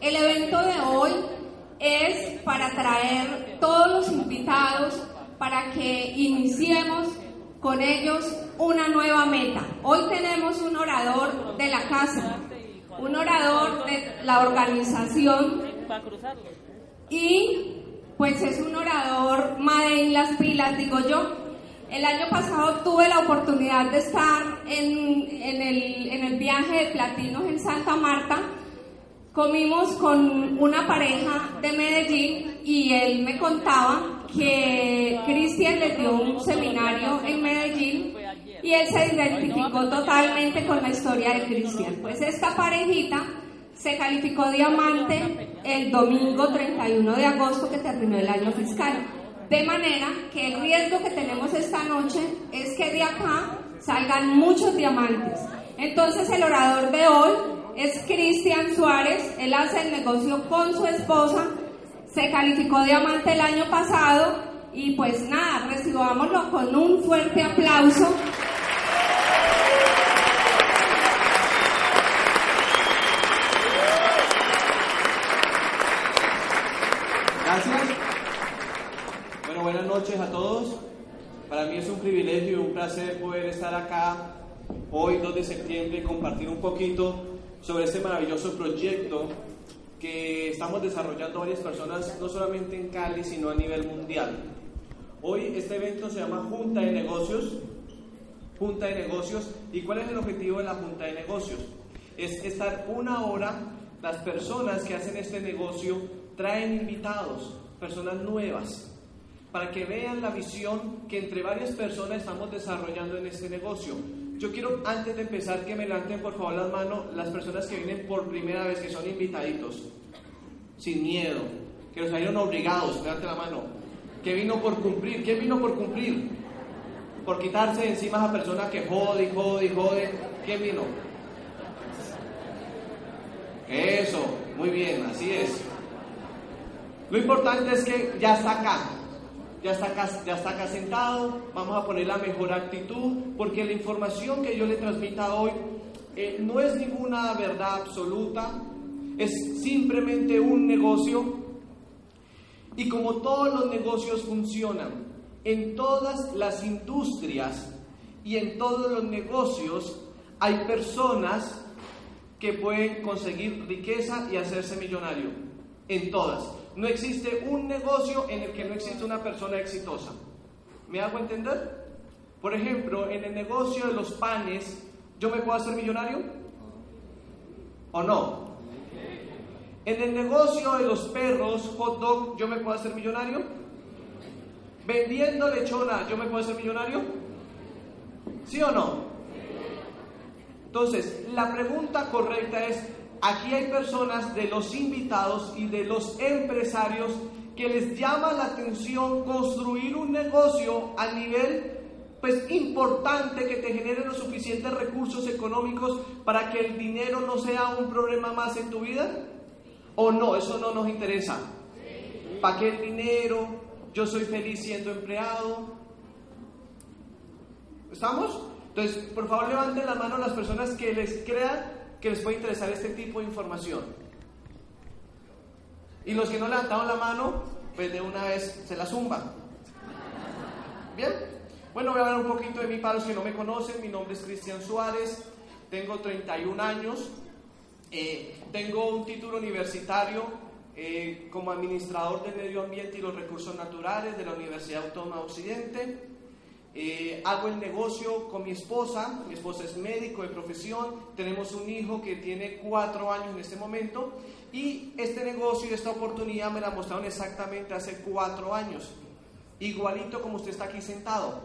El evento de hoy es para traer todos los invitados para que iniciemos con ellos una nueva meta. Hoy tenemos un orador de la casa, un orador de la organización y pues es un orador madre en las pilas, digo yo. El año pasado tuve la oportunidad de estar en, en, el, en el viaje de Platinos en Santa Marta. Comimos con una pareja de Medellín y él me contaba que Cristian le dio un seminario en Medellín y él se identificó totalmente con la historia de Cristian. Pues esta parejita se calificó diamante el domingo 31 de agosto que terminó el año fiscal. De manera que el riesgo que tenemos esta noche es que de acá salgan muchos diamantes. Entonces el orador de hoy es Cristian Suárez, él hace el negocio con su esposa, se calificó diamante el año pasado y pues nada, recibámoslo con un fuerte aplauso. buenas noches a todos. Para mí es un privilegio y un placer poder estar acá hoy, 2 de septiembre, y compartir un poquito sobre este maravilloso proyecto que estamos desarrollando varias personas, no solamente en Cali, sino a nivel mundial. Hoy este evento se llama Junta de Negocios. Junta de Negocios. ¿Y cuál es el objetivo de la Junta de Negocios? Es estar una hora, las personas que hacen este negocio traen invitados, personas nuevas, para que vean la visión que entre varias personas estamos desarrollando en este negocio. Yo quiero, antes de empezar, que me levanten por favor las manos las personas que vienen por primera vez, que son invitaditos, sin miedo, que los salieron obligados, levanten la mano, que vino por cumplir, ¿qué vino por cumplir? Por quitarse de encima a esa persona que jode y jode y jode, ¿qué vino? Eso, muy bien, así es. Lo importante es que ya está acá, ya está, acá, ya está acá sentado, vamos a poner la mejor actitud, porque la información que yo le transmita hoy eh, no es ninguna verdad absoluta, es simplemente un negocio. Y como todos los negocios funcionan, en todas las industrias y en todos los negocios hay personas que pueden conseguir riqueza y hacerse millonario. En todas. No existe un negocio en el que no existe una persona exitosa. ¿Me hago entender? Por ejemplo, en el negocio de los panes, ¿yo me puedo hacer millonario? ¿O no? En el negocio de los perros, hot dog, ¿yo me puedo hacer millonario? Vendiendo lechona, ¿yo me puedo hacer millonario? ¿Sí o no? Entonces, la pregunta correcta es, aquí hay personas de los invitados y de los empresarios que les llama la atención construir un negocio a nivel pues importante que te genere los suficientes recursos económicos para que el dinero no sea un problema más en tu vida? ¿O no? Eso no nos interesa. ¿Para qué el dinero? Yo soy feliz siendo empleado. ¿Estamos? Entonces, por favor levanten la mano las personas que les crean que les puede interesar este tipo de información. Y los que no levantaron la mano, pues de una vez se la zumba. Bien, bueno, voy a hablar un poquito de mí para los que no me conocen. Mi nombre es Cristian Suárez, tengo 31 años, eh, tengo un título universitario eh, como administrador del medio ambiente y los recursos naturales de la Universidad Autónoma Occidente. Eh, hago el negocio con mi esposa, mi esposa es médico de profesión, tenemos un hijo que tiene cuatro años en este momento y este negocio y esta oportunidad me la mostraron exactamente hace cuatro años, igualito como usted está aquí sentado.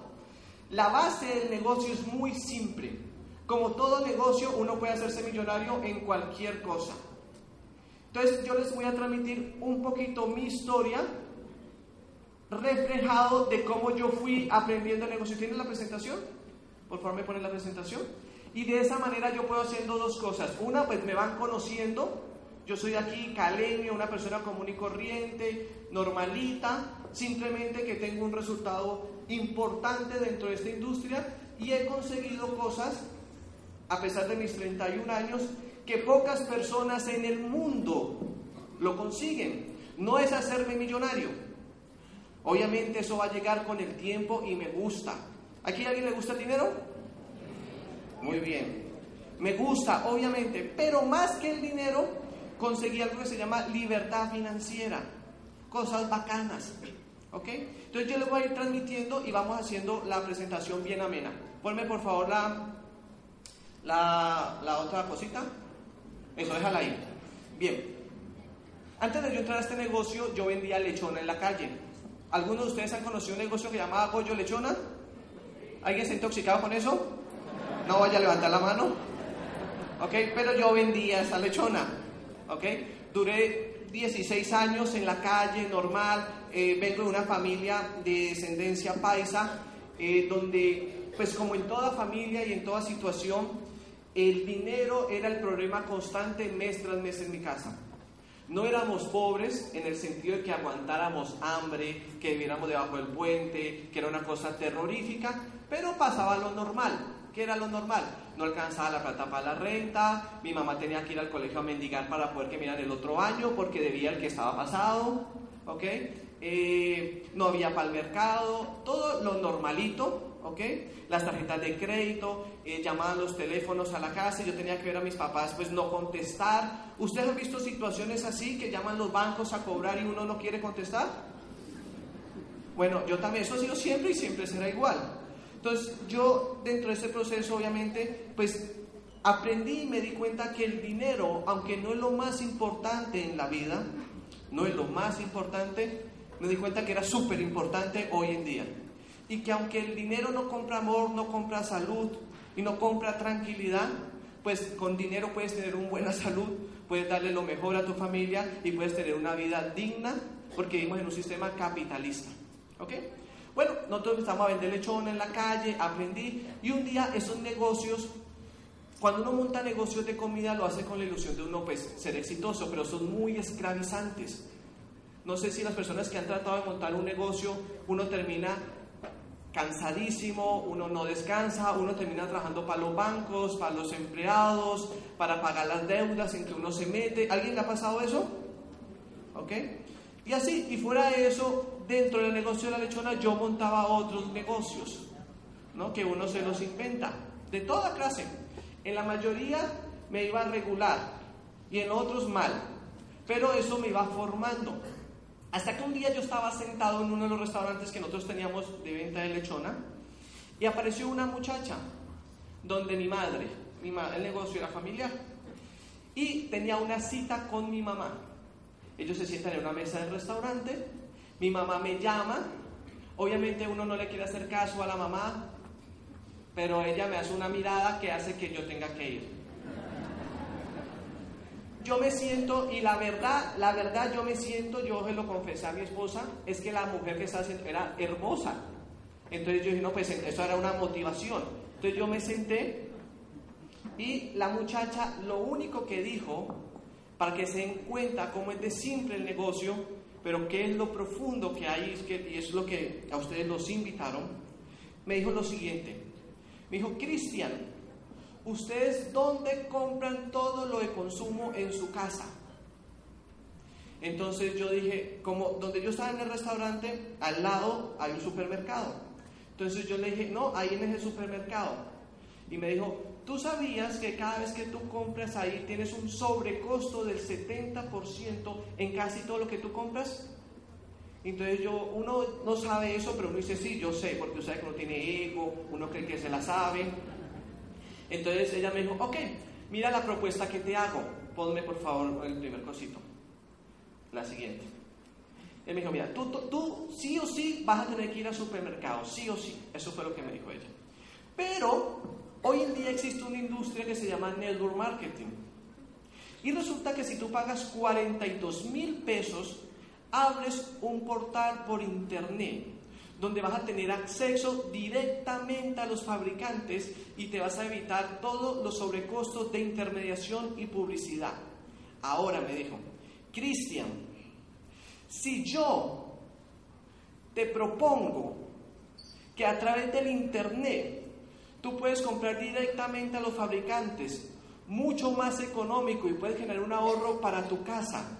La base del negocio es muy simple. Como todo negocio, uno puede hacerse millonario en cualquier cosa. Entonces yo les voy a transmitir un poquito mi historia reflejado de cómo yo fui aprendiendo el negocio. ¿Tienen la presentación? Por favor, me ponen la presentación. Y de esa manera yo puedo haciendo dos cosas. Una, pues me van conociendo. Yo soy aquí caleño, una persona común y corriente, normalita, simplemente que tengo un resultado importante dentro de esta industria y he conseguido cosas, a pesar de mis 31 años, que pocas personas en el mundo lo consiguen. No es hacerme millonario. Obviamente eso va a llegar con el tiempo y me gusta. ¿Aquí a alguien le gusta el dinero? Muy bien. Me gusta, obviamente, pero más que el dinero, conseguí algo que se llama libertad financiera. Cosas bacanas. ¿Ok? Entonces yo les voy a ir transmitiendo y vamos haciendo la presentación bien amena. Ponme por favor la, la, la otra cosita. Eso, déjala ahí. Bien. Antes de yo entrar a este negocio, yo vendía lechona en la calle. ¿Algunos de ustedes han conocido un negocio que llamaba Pollo Lechona? ¿Alguien se ha intoxicado con eso? No vaya a levantar la mano. ¿Ok? Pero yo vendía esa lechona. ¿Ok? Duré 16 años en la calle, normal. Eh, vengo de una familia de descendencia paisa, eh, donde, pues como en toda familia y en toda situación, el dinero era el problema constante mes tras mes en mi casa. No éramos pobres en el sentido de que aguantáramos hambre, que viviéramos debajo del puente, que era una cosa terrorífica, pero pasaba lo normal. ¿Qué era lo normal? No alcanzaba la plata para la renta, mi mamá tenía que ir al colegio a mendigar para poder que mirar el otro año porque debía el que estaba pasado, ¿ok? Eh, no había para el mercado, todo lo normalito, ¿ok? Las tarjetas de crédito, eh, llamaban los teléfonos a la casa, yo tenía que ver a mis papás pues no contestar. ¿Ustedes han visto situaciones así que llaman los bancos a cobrar y uno no quiere contestar? Bueno, yo también, eso ha sido siempre y siempre será igual. Entonces yo dentro de ese proceso obviamente pues aprendí y me di cuenta que el dinero, aunque no es lo más importante en la vida, no es lo más importante, me di cuenta que era súper importante hoy en día. Y que aunque el dinero no compra amor, no compra salud y no compra tranquilidad, pues con dinero puedes tener una buena salud, puedes darle lo mejor a tu familia y puedes tener una vida digna porque vivimos en un sistema capitalista. ¿Ok? Bueno, nosotros empezamos a vender lechón en la calle, aprendí y un día esos negocios cuando uno monta negocios de comida lo hace con la ilusión de uno pues ser exitoso, pero son muy esclavizantes. No sé si las personas que han tratado de montar un negocio, uno termina cansadísimo, uno no descansa, uno termina trabajando para los bancos, para los empleados, para pagar las deudas en que uno se mete. ¿Alguien le ha pasado eso? ¿Ok? Y así, y fuera de eso, dentro del negocio de la lechona yo montaba otros negocios, ¿no? Que uno se los inventa, de toda clase. En la mayoría me iba regular y en otros mal, pero eso me iba formando. Hasta que un día yo estaba sentado en uno de los restaurantes que nosotros teníamos de venta de lechona y apareció una muchacha donde mi madre, mi el negocio era familiar, y tenía una cita con mi mamá. Ellos se sientan en una mesa del restaurante, mi mamá me llama, obviamente uno no le quiere hacer caso a la mamá, pero ella me hace una mirada que hace que yo tenga que ir yo me siento, y la verdad, la verdad yo me siento, yo se lo confesé a mi esposa, es que la mujer que estaba haciendo era hermosa. Entonces yo dije, no, pues eso era una motivación. Entonces yo me senté y la muchacha lo único que dijo, para que se den cuenta cómo es de simple el negocio, pero qué es lo profundo que hay, y es lo que a ustedes los invitaron, me dijo lo siguiente. Me dijo, Cristian, ¿ustedes dónde compran todo lo de consumo en su casa? Entonces yo dije, como donde yo estaba en el restaurante, al lado hay un supermercado. Entonces yo le dije, no, ahí en ese supermercado. Y me dijo, ¿tú sabías que cada vez que tú compras ahí tienes un sobrecosto del 70% en casi todo lo que tú compras? Entonces yo, uno no sabe eso, pero uno dice, sí, yo sé, porque usted que uno tiene ego, uno cree que se la sabe. Entonces ella me dijo, ok, mira la propuesta que te hago, ponme por favor el primer cosito, la siguiente. Él me dijo, mira, tú, tú, sí o sí vas a tener que ir al supermercado, sí o sí. Eso fue lo que me dijo ella. Pero hoy en día existe una industria que se llama network marketing. Y resulta que si tú pagas 42 mil pesos, abres un portal por internet donde vas a tener acceso directamente a los fabricantes y te vas a evitar todos los sobrecostos de intermediación y publicidad. Ahora me dijo, Cristian, si yo te propongo que a través del Internet tú puedes comprar directamente a los fabricantes mucho más económico y puedes generar un ahorro para tu casa,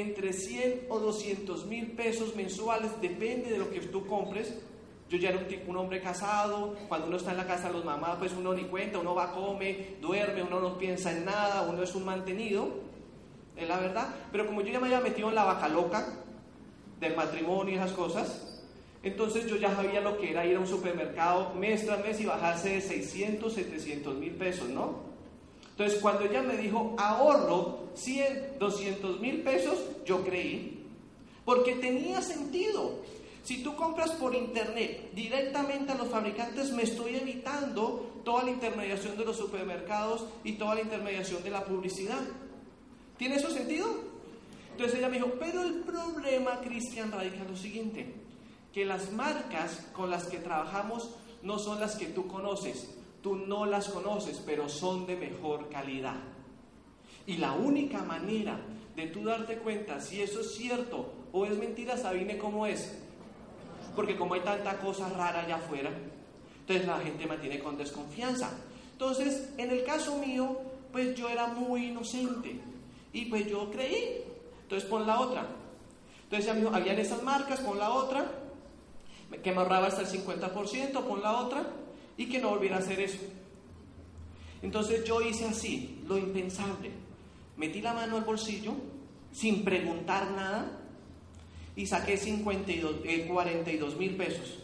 entre 100 o 200 mil pesos mensuales, depende de lo que tú compres. Yo ya era un, un hombre casado, cuando uno está en la casa de los mamás, pues uno ni cuenta, uno va, come, duerme, uno no piensa en nada, uno es un mantenido, es la verdad. Pero como yo ya me había metido en la vaca loca del matrimonio y esas cosas, entonces yo ya sabía lo que era ir a un supermercado mes tras mes y bajarse de 600, 700 mil pesos, ¿no? Entonces cuando ella me dijo ahorro 100, 200 mil pesos, yo creí, porque tenía sentido. Si tú compras por internet directamente a los fabricantes, me estoy evitando toda la intermediación de los supermercados y toda la intermediación de la publicidad. ¿Tiene eso sentido? Entonces ella me dijo, pero el problema, Cristian, radica en lo siguiente que las marcas con las que trabajamos no son las que tú conoces. Tú no las conoces, pero son de mejor calidad. Y la única manera de tú darte cuenta si eso es cierto o es mentira, Sabine, ¿cómo es? Porque como hay tanta cosa rara allá afuera, entonces la gente mantiene con desconfianza. Entonces, en el caso mío, pues yo era muy inocente y pues yo creí. Entonces pon la otra. Entonces ya me dijo, habían esas marcas, pon la otra que me ahorraba hasta el 50%, con la otra, y que no volviera a hacer eso. Entonces yo hice así, lo impensable. Metí la mano al bolsillo, sin preguntar nada, y saqué 52, 42 mil pesos.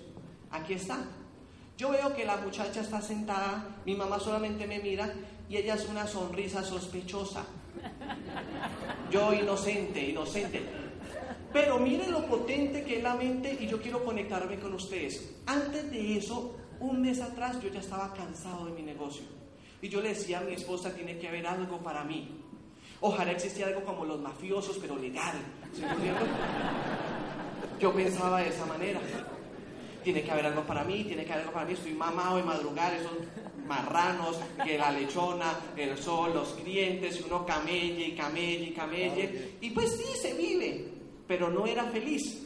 Aquí está. Yo veo que la muchacha está sentada, mi mamá solamente me mira y ella es una sonrisa sospechosa. Yo inocente, inocente. Pero miren lo potente que es la mente y yo quiero conectarme con ustedes. Antes de eso, un mes atrás yo ya estaba cansado de mi negocio. Y yo le decía a mi esposa, tiene que haber algo para mí. Ojalá existiera algo como los mafiosos, pero legal. Yo pensaba de esa manera. Tiene que haber algo para mí, tiene que haber algo para mí. Estoy mamado de madrugar, esos marranos, que la lechona, el sol, los clientes, uno camelle y camelle y camelle. Y pues sí, se vive pero no era feliz.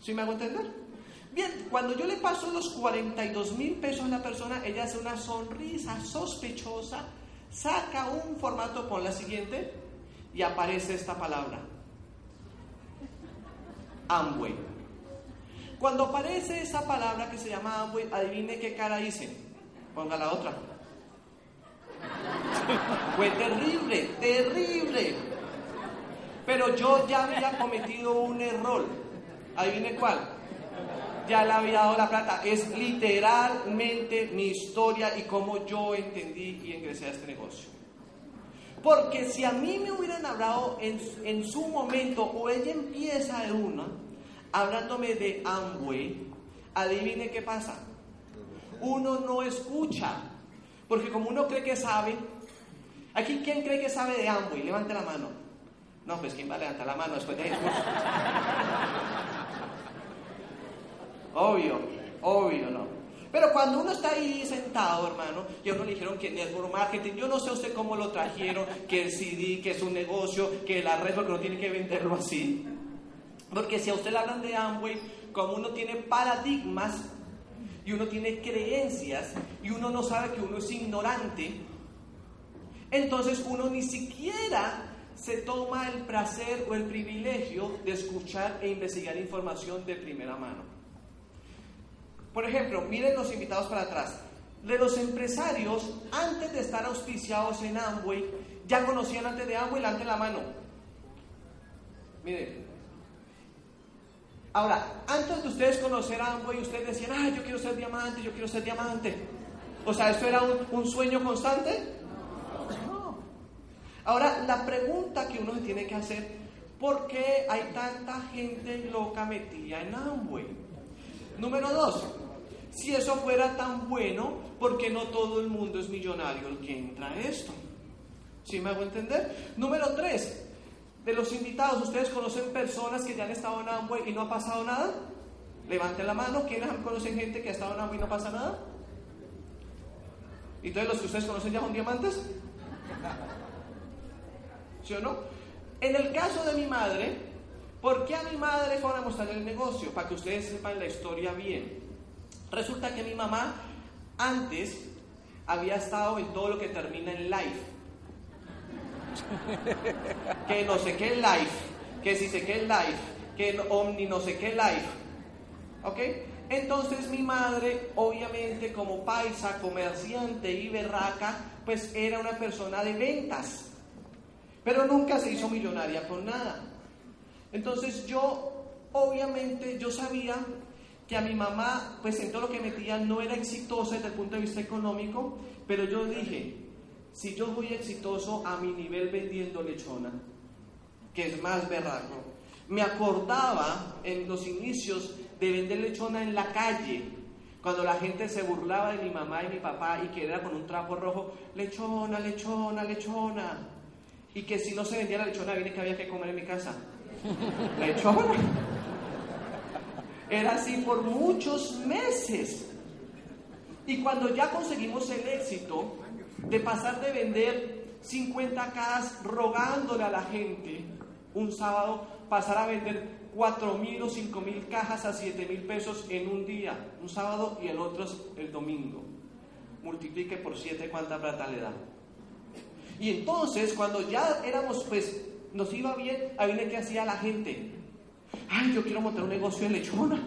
¿Sí me hago entender? Bien, cuando yo le paso los 42 mil pesos a la persona, ella hace una sonrisa sospechosa, saca un formato, con la siguiente, y aparece esta palabra. Amway. Cuando aparece esa palabra que se llama Amway, adivine qué cara hice. Ponga la otra. Fue terrible, terrible. Pero yo ya había cometido un error. ¿Adivine cuál? Ya le había dado la plata. Es literalmente mi historia y cómo yo entendí y ingresé a este negocio. Porque si a mí me hubieran hablado en, en su momento, o ella empieza de una, hablándome de Amway, adivine qué pasa. Uno no escucha. Porque como uno cree que sabe, aquí ¿quién cree que sabe de Amway? Levante la mano. No, pues ¿quién va a levantar la mano después de eso? Obvio, obvio, no. Pero cuando uno está ahí sentado, hermano, y a uno le dijeron que network marketing, yo no sé usted cómo lo trajeron, que el CD, que es un negocio, que la red, porque no tiene que venderlo así. Porque si a usted le hablan de Amway, como uno tiene paradigmas y uno tiene creencias y uno no sabe que uno es ignorante, entonces uno ni siquiera se toma el placer o el privilegio de escuchar e investigar información de primera mano. Por ejemplo, miren los invitados para atrás. De los empresarios, antes de estar auspiciados en Amway, ya conocían antes de Amway, antes la mano. Miren. Ahora, antes de ustedes conocer Amway, ustedes decían, ah, yo quiero ser diamante, yo quiero ser diamante. O sea, ¿esto era un, sueño constante? Ahora, la pregunta que uno se tiene que hacer, ¿por qué hay tanta gente loca metida en Amway? Número dos, si eso fuera tan bueno, ¿por qué no todo el mundo es millonario el que entra a esto? ¿Sí me hago entender? Número tres, de los invitados, ¿ustedes conocen personas que ya han estado en Amway y no ha pasado nada? Levanten la mano, ¿quiénes conocen gente que ha estado en Amway y no pasa nada? ¿Y todos los que ustedes conocen ya son diamantes? ¿sí o no? En el caso de mi madre, ¿por qué a mi madre fue a mostrar el negocio? Para que ustedes sepan la historia bien. Resulta que mi mamá antes había estado en todo lo que termina en life. Que no sé qué life, que si sé qué life, que omni no sé qué life. ¿Ok? Entonces mi madre, obviamente como paisa, comerciante y berraca, pues era una persona de ventas. Pero nunca se hizo millonaria con nada. Entonces yo, obviamente, yo sabía que a mi mamá, pues en todo lo que metía, no era exitosa desde el punto de vista económico, pero yo dije, si yo voy exitoso a mi nivel vendiendo lechona, que es más berraco, me acordaba en los inicios de vender lechona en la calle, cuando la gente se burlaba de mi mamá y mi papá y que era con un trapo rojo, lechona, lechona, lechona. Y que si no se vendía la lechona, viene que había que comer en mi casa. Lechona. Era así por muchos meses. Y cuando ya conseguimos el éxito de pasar de vender 50 cajas rogándole a la gente un sábado, pasar a vender 4 mil o 5 mil cajas a 7 mil pesos en un día, un sábado y el otro el domingo. Multiplique por 7 cuánta plata le da. Y entonces, cuando ya éramos, pues, nos iba bien, ahí viene que hacía la gente. Ay, yo quiero montar un negocio de lechona.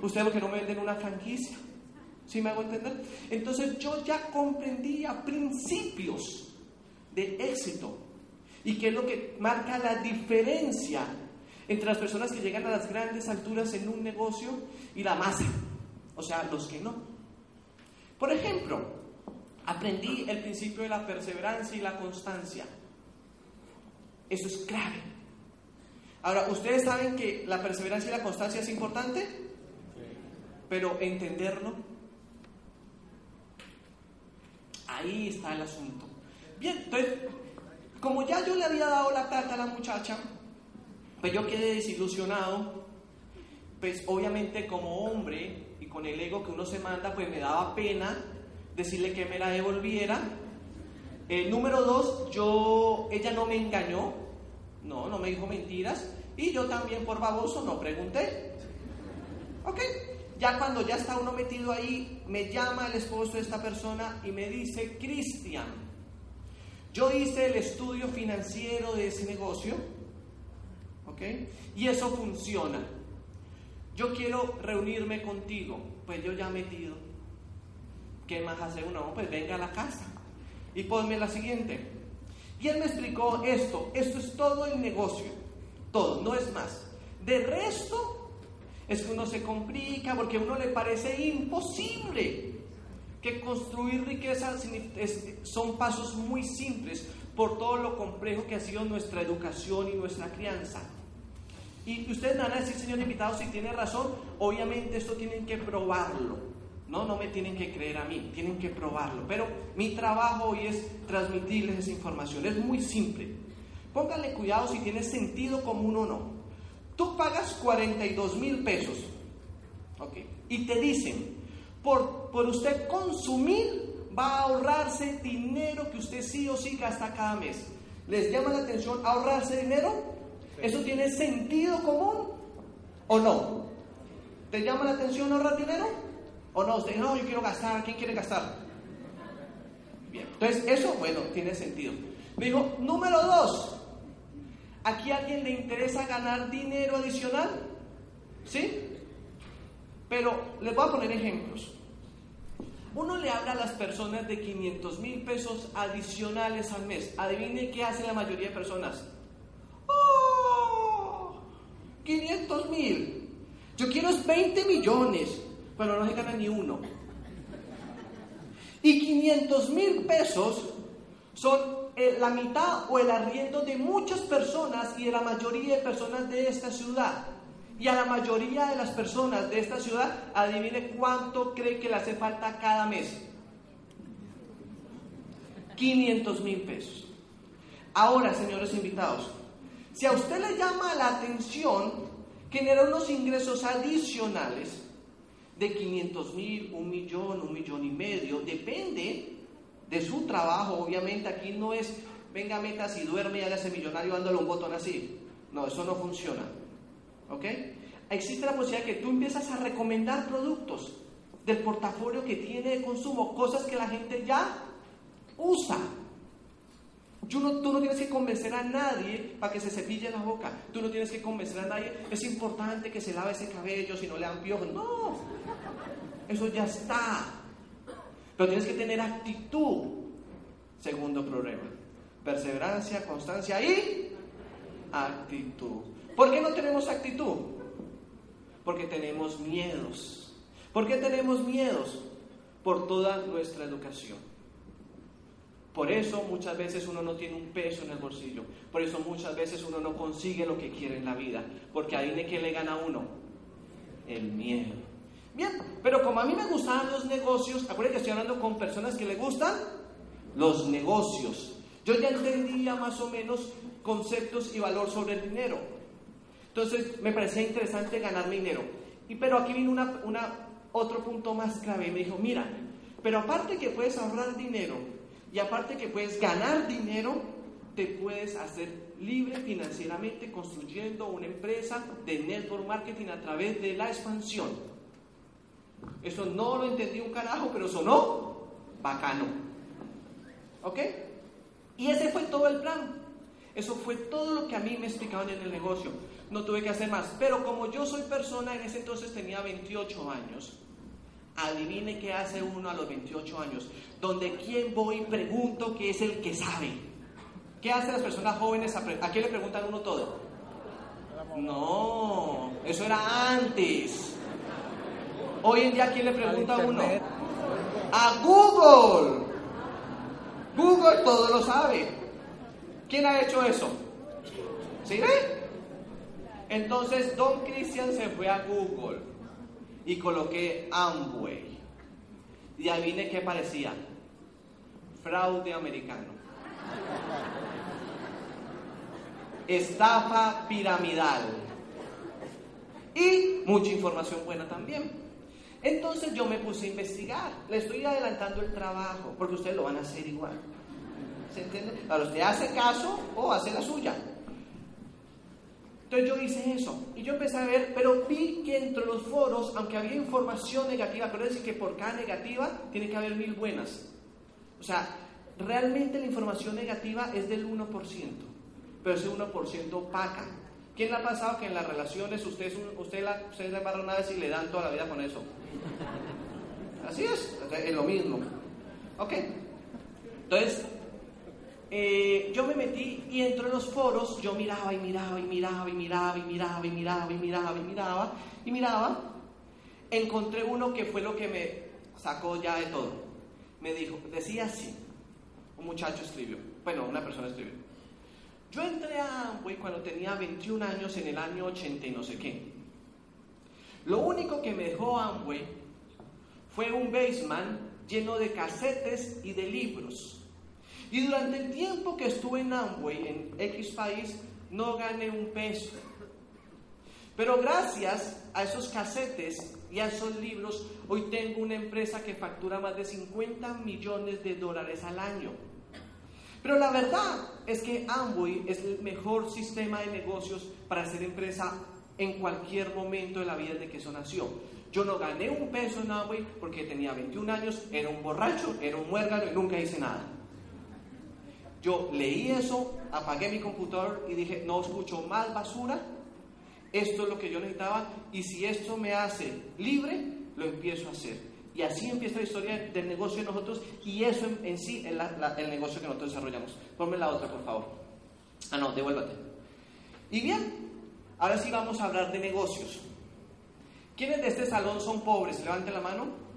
Ustedes lo que no me venden una franquicia. ¿Sí me hago entender? Entonces yo ya comprendía principios de éxito y qué es lo que marca la diferencia entre las personas que llegan a las grandes alturas en un negocio y la masa, o sea, los que no. Por ejemplo, aprendí el principio de la perseverancia y la constancia. Eso es clave. Ahora, ¿ustedes saben que la perseverancia y la constancia es importante? Pero entenderlo, ahí está el asunto. Bien, entonces, como ya yo le había dado la plata a la muchacha, pues yo quedé desilusionado, pues obviamente como hombre y con el ego que uno se manda, pues me daba pena decirle que me la devolviera. El número dos, yo, ella no me engañó, no, no me dijo mentiras, y yo también por baboso no pregunté. ¿Ok? Ya cuando ya está uno metido ahí, me llama el esposo de esta persona y me dice, Cristian, yo hice el estudio financiero de ese negocio, ¿ok? Y eso funciona. Yo quiero reunirme contigo, pues yo ya metido. ¿Qué más hace uno? Pues venga a la casa y ponme la siguiente. Y él me explicó esto, esto es todo el negocio, todo, no es más. De resto, es que uno se complica porque a uno le parece imposible que construir riqueza son pasos muy simples por todo lo complejo que ha sido nuestra educación y nuestra crianza. Y ustedes van a decir, señor invitado, si tiene razón, obviamente esto tienen que probarlo. No, no me tienen que creer a mí, tienen que probarlo. Pero mi trabajo hoy es transmitirles esa información. Es muy simple. Pónganle cuidado si tiene sentido común o no. Tú pagas 42 mil pesos. ¿ok? Y te dicen, por, por usted consumir va a ahorrarse dinero que usted sí o sí gasta cada mes. ¿Les llama la atención ahorrarse dinero? ¿Eso tiene sentido común o no? ¿Te llama la atención ahorrar dinero? ¿O no? Usted, no, yo quiero gastar, ¿quién quiere gastar? Bien, entonces eso, bueno, tiene sentido. Me dijo, número dos, ¿Aquí a alguien le interesa ganar dinero adicional? ¿Sí? Pero les voy a poner ejemplos. Uno le habla a las personas de 500 mil pesos adicionales al mes. Adivine qué hace la mayoría de personas. ¡Oh! 500 mil. Yo quiero 20 millones, pero no se gana ni uno. Y 500 mil pesos son eh, la mitad o el arriendo de muchas personas y de la mayoría de personas de esta ciudad. Y a la mayoría de las personas de esta ciudad, adivine cuánto cree que le hace falta cada mes. 500 mil pesos. Ahora, señores invitados, si a usted le llama la atención generar unos ingresos adicionales de 500 mil, un millón, un millón y medio, depende de su trabajo, obviamente aquí no es, venga, meta si duerme y hágase millonario dándole un botón así. No, eso no funciona. ¿Ok? Existe la posibilidad que tú empiezas a recomendar productos del portafolio que tiene de consumo, cosas que la gente ya usa. Tú no tienes que convencer a nadie para que se cepille la boca. Tú no tienes que convencer a nadie. Es importante que se lave ese cabello si no le dan piojos. No. Eso ya está. Pero tienes que tener actitud. Segundo problema. Perseverancia, constancia y actitud. ¿Por qué no tenemos actitud? Porque tenemos miedos. ¿Por qué tenemos miedos? Por toda nuestra educación. Por eso muchas veces uno no tiene un peso en el bolsillo. Por eso muchas veces uno no consigue lo que quiere en la vida. Porque ahí de qué le gana uno. El miedo. Bien, pero como a mí me gustaban los negocios, acuérdense que estoy hablando con personas que le gustan los negocios. Yo ya entendía más o menos conceptos y valor sobre el dinero. Entonces me parecía interesante ganar dinero. Y pero aquí vino una, una, otro punto más clave. Me dijo, mira, pero aparte que puedes ahorrar dinero y aparte que puedes ganar dinero, te puedes hacer libre financieramente construyendo una empresa de network marketing a través de la expansión. Eso no lo entendí un carajo, pero sonó bacano. ¿Ok? Y ese fue todo el plan. Eso fue todo lo que a mí me explicaban en el negocio. No tuve que hacer más. Pero como yo soy persona, en ese entonces tenía 28 años. Adivine qué hace uno a los 28 años. Donde quién voy y pregunto que es el que sabe. ¿Qué hacen las personas jóvenes? ¿A quién le preguntan uno todo? No, eso era antes. Hoy en día, ¿quién le pregunta a uno? A Google. Google todo lo sabe. ¿Quién ha hecho eso? ¿Sí ve? Entonces, Don Cristian se fue a Google y coloqué Amway. Y adivine qué parecía. Fraude americano. Estafa piramidal. Y mucha información buena también. Entonces yo me puse a investigar. Le estoy adelantando el trabajo, porque ustedes lo van a hacer igual. ¿Se entiende? Ahora usted hace caso o hace la suya. Entonces yo hice eso y yo empecé a ver, pero vi que entre los foros, aunque había información negativa, pero decir que por cada negativa tiene que haber mil buenas. O sea, realmente la información negativa es del 1%, pero ese 1% opaca. ¿Quién le ha pasado que en las relaciones usted, usted, la, usted le embarra una vez y le dan toda la vida con eso? Así es, es lo mismo. Ok. Entonces, eh, yo me metí y entre los foros yo miraba y miraba y miraba y miraba y miraba y miraba y miraba y miraba y miraba. Encontré uno que fue lo que me sacó ya de todo. Me dijo, decía así, un muchacho escribió, bueno, una persona escribió. Yo entré a Amway cuando tenía 21 años en el año 80 y no sé qué. Lo único que me dejó Amway fue un basement lleno de casetes y de libros y durante el tiempo que estuve en Amway, en X país, no gané un peso. Pero gracias a esos casetes y a esos libros, hoy tengo una empresa que factura más de 50 millones de dólares al año. Pero la verdad es que Amway es el mejor sistema de negocios para hacer empresa en cualquier momento de la vida de que eso nació. Yo no gané un peso en Amway porque tenía 21 años, era un borracho, era un muérgano y nunca hice nada. Yo leí eso, apagué mi computador y dije, no escucho más basura, esto es lo que yo necesitaba y si esto me hace libre, lo empiezo a hacer. Y así empieza la historia del negocio de nosotros y eso en, sí es el negocio que nosotros desarrollamos. Ponme la otra, por favor. Ah, no, devuélvate. Y bien, ahora sí vamos a hablar de negocios. ¿Quiénes de este salón son pobres? Levanten la mano.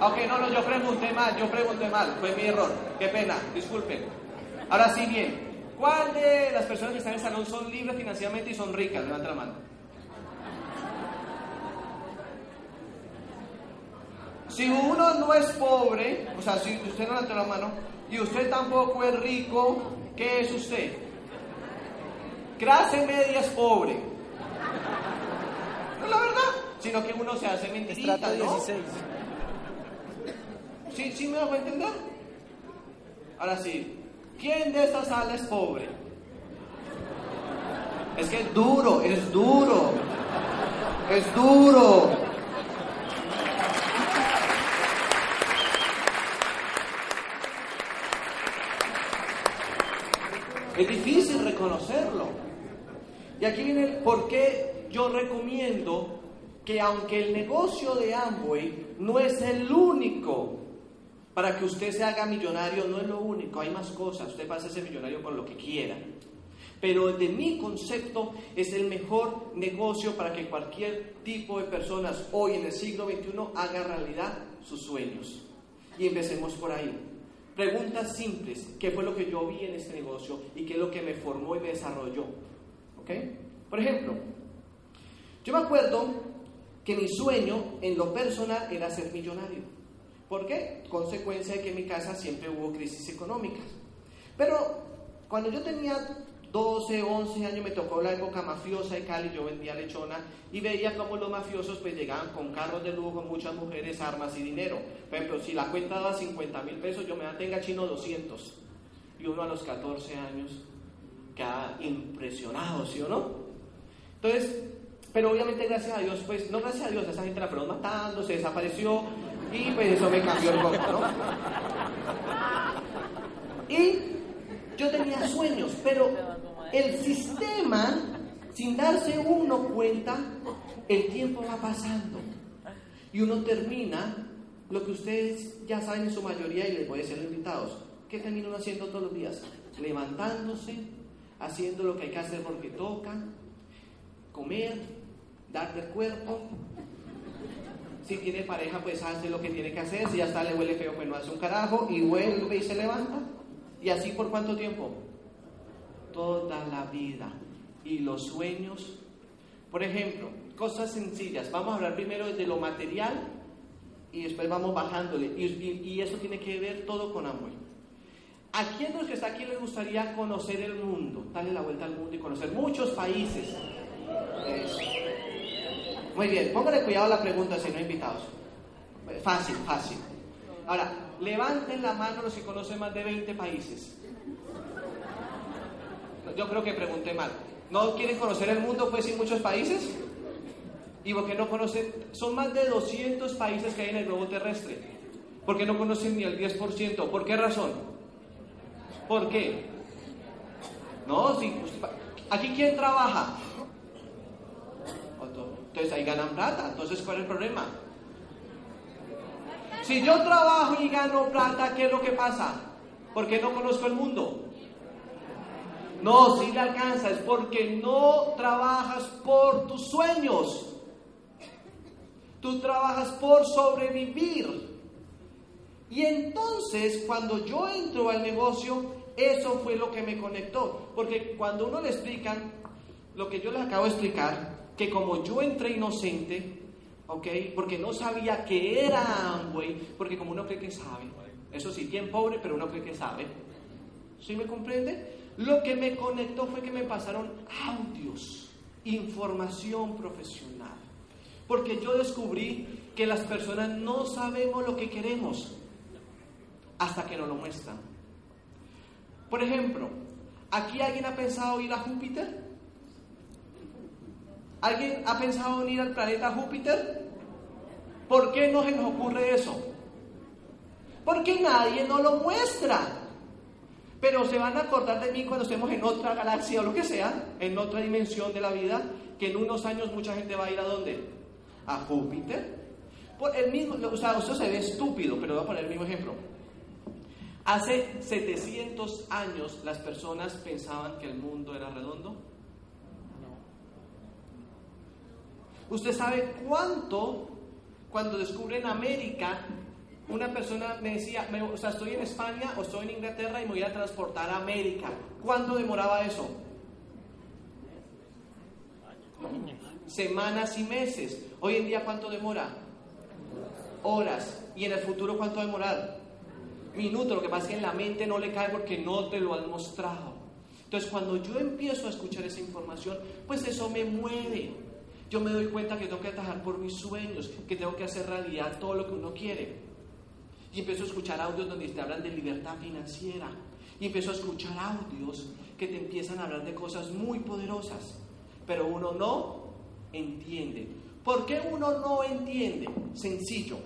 Ok, no, no, yo pregunté mal, yo pregunté mal, fue mi error. Qué pena, disculpen. Ahora sí, bien. ¿Cuál de las personas que están en el salón son libres financieramente y son ricas? Levanta la mano. Si uno no es pobre, o sea, si usted no levanta la mano, y usted tampoco es rico, ¿qué es usted? Clase media es pobre. No es la verdad, sino que uno se hace mentirita, ¿no? 16. ¿Sí, ¿Sí me hago entender? Ahora sí, ¿quién de esta sala es pobre? Es que es duro, es duro, es duro. Es difícil reconocerlo. Y aquí viene el por qué yo recomiendo que aunque el negocio de Amway no es el único para que usted se haga millonario, no es lo único, hay más cosas, usted pasa a ser millonario con lo que quiera. Pero de mi concepto es el mejor negocio para que cualquier tipo de personas hoy en el siglo XXI haga realidad sus sueños. Y empecemos por ahí. Preguntas simples. ¿Qué fue lo que yo vi en este negocio y qué es lo que me formó y me desarrolló? ¿Ok? Por ejemplo, yo me acuerdo que mi sueño en lo personal era ser millonario. ¿Por qué? Consecuencia de que en mi casa siempre hubo crisis económicas. Pero cuando yo tenía 12, 11 años me tocó la época mafiosa de Cali, yo vendía lechona y veía cómo los mafiosos pues llegaban con carros de lujo, muchas mujeres, armas y dinero. Por ejemplo, si la cuenta daba 50 mil pesos, yo me tenga chino 200. Y uno a los 14 años queda impresionado, ¿sí o no? Entonces, pero obviamente gracias a Dios, pues, no gracias a Dios, esa gente la fueron matando, se desapareció y pues eso me cambió el coco, ¿no? Y yo tenía sueños, pero el sistema, sin darse uno cuenta, el tiempo va pasando. Y uno termina lo que ustedes ya saben en su mayoría y les voy a ser invitados. ¿Qué termina uno haciendo todos los días? Levantándose, haciendo lo que hay que hacer porque toca, comer, darte el cuerpo. Si tiene pareja, pues hace lo que tiene que hacer. Si ya está, le huele feo, pues no hace un carajo y vuelve y se levanta. ¿Y así por cuánto tiempo? Toda la vida. Y los sueños. Por ejemplo, cosas sencillas. Vamos a hablar primero de lo material y después vamos bajándole. Y, eso tiene que ver todo con amor. ¿A quién de los que está aquí le gustaría conocer el mundo? Darle la vuelta al mundo y conocer muchos países. Muy bien, póngale cuidado a la pregunta si no invitados. Fácil, fácil. Ahora, levanten la mano los que conocen más de 20 países. Yo creo que pregunté mal. ¿No quieren conocer el mundo pues en muchos países? ¿Y por qué no conocen? Son más de 200 países que hay en el globo terrestre. ¿Por qué no conocen ni el 10%? ¿Por qué razón? ¿Por qué? No, sí. ¿Aquí quién trabaja? Entonces ahí ganan plata. Entonces, ¿cuál es el problema? Si yo trabajo y gano plata, ¿qué es lo que pasa? Porque no conozco el mundo. No, si le alcanza, es porque no trabajas por tus sueños. Tú trabajas por sobrevivir. Y entonces, cuando yo entro al negocio, eso fue lo que me conectó. Porque cuando uno le explican lo que yo les acabo de explicar, que como yo entré inocente, ¿ok? Porque no sabía que era Amway, porque como uno cree que sabe, eso sí, bien pobre, pero uno cree que sabe. ¿Sí me comprende? Lo que me conectó fue que me pasaron audios, información profesional. Porque yo descubrí que las personas no sabemos lo que queremos hasta que nos lo muestran. Por ejemplo, ¿aquí alguien ha pensado ir a Júpiter? ¿Alguien ha pensado en ir al planeta Júpiter? ¿Por qué no se nos ocurre eso? Porque nadie nos lo muestra. Pero se van a acordar de mí cuando estemos en otra galaxia o lo que sea, en otra dimensión de la vida, que en unos años mucha gente va a ir a dónde? A Júpiter. Por el mismo, o sea, eso se ve estúpido, pero voy a poner el mismo ejemplo. Hace 700 años las personas pensaban que el mundo era redondo. ¿Usted sabe cuánto, cuando descubren América, una persona me decía, o sea, estoy en España o estoy en Inglaterra y me voy a transportar a América? ¿Cuánto demoraba eso? Semanas y meses. Hoy en día, ¿cuánto demora? Horas. ¿Y en el futuro cuánto demorar? Minutos. Lo que pasa es que en la mente no le cae porque no te lo han mostrado. Entonces, cuando yo empiezo a escuchar esa información, pues eso me mueve. Yo me doy cuenta que tengo que atajar por mis sueños, que tengo que hacer realidad todo lo que uno quiere. Y empiezo a escuchar audios donde te hablan de libertad financiera. Y empiezo a escuchar audios que te empiezan a hablar de cosas muy poderosas. Pero uno no entiende. ¿Por qué uno no entiende? Sencillo.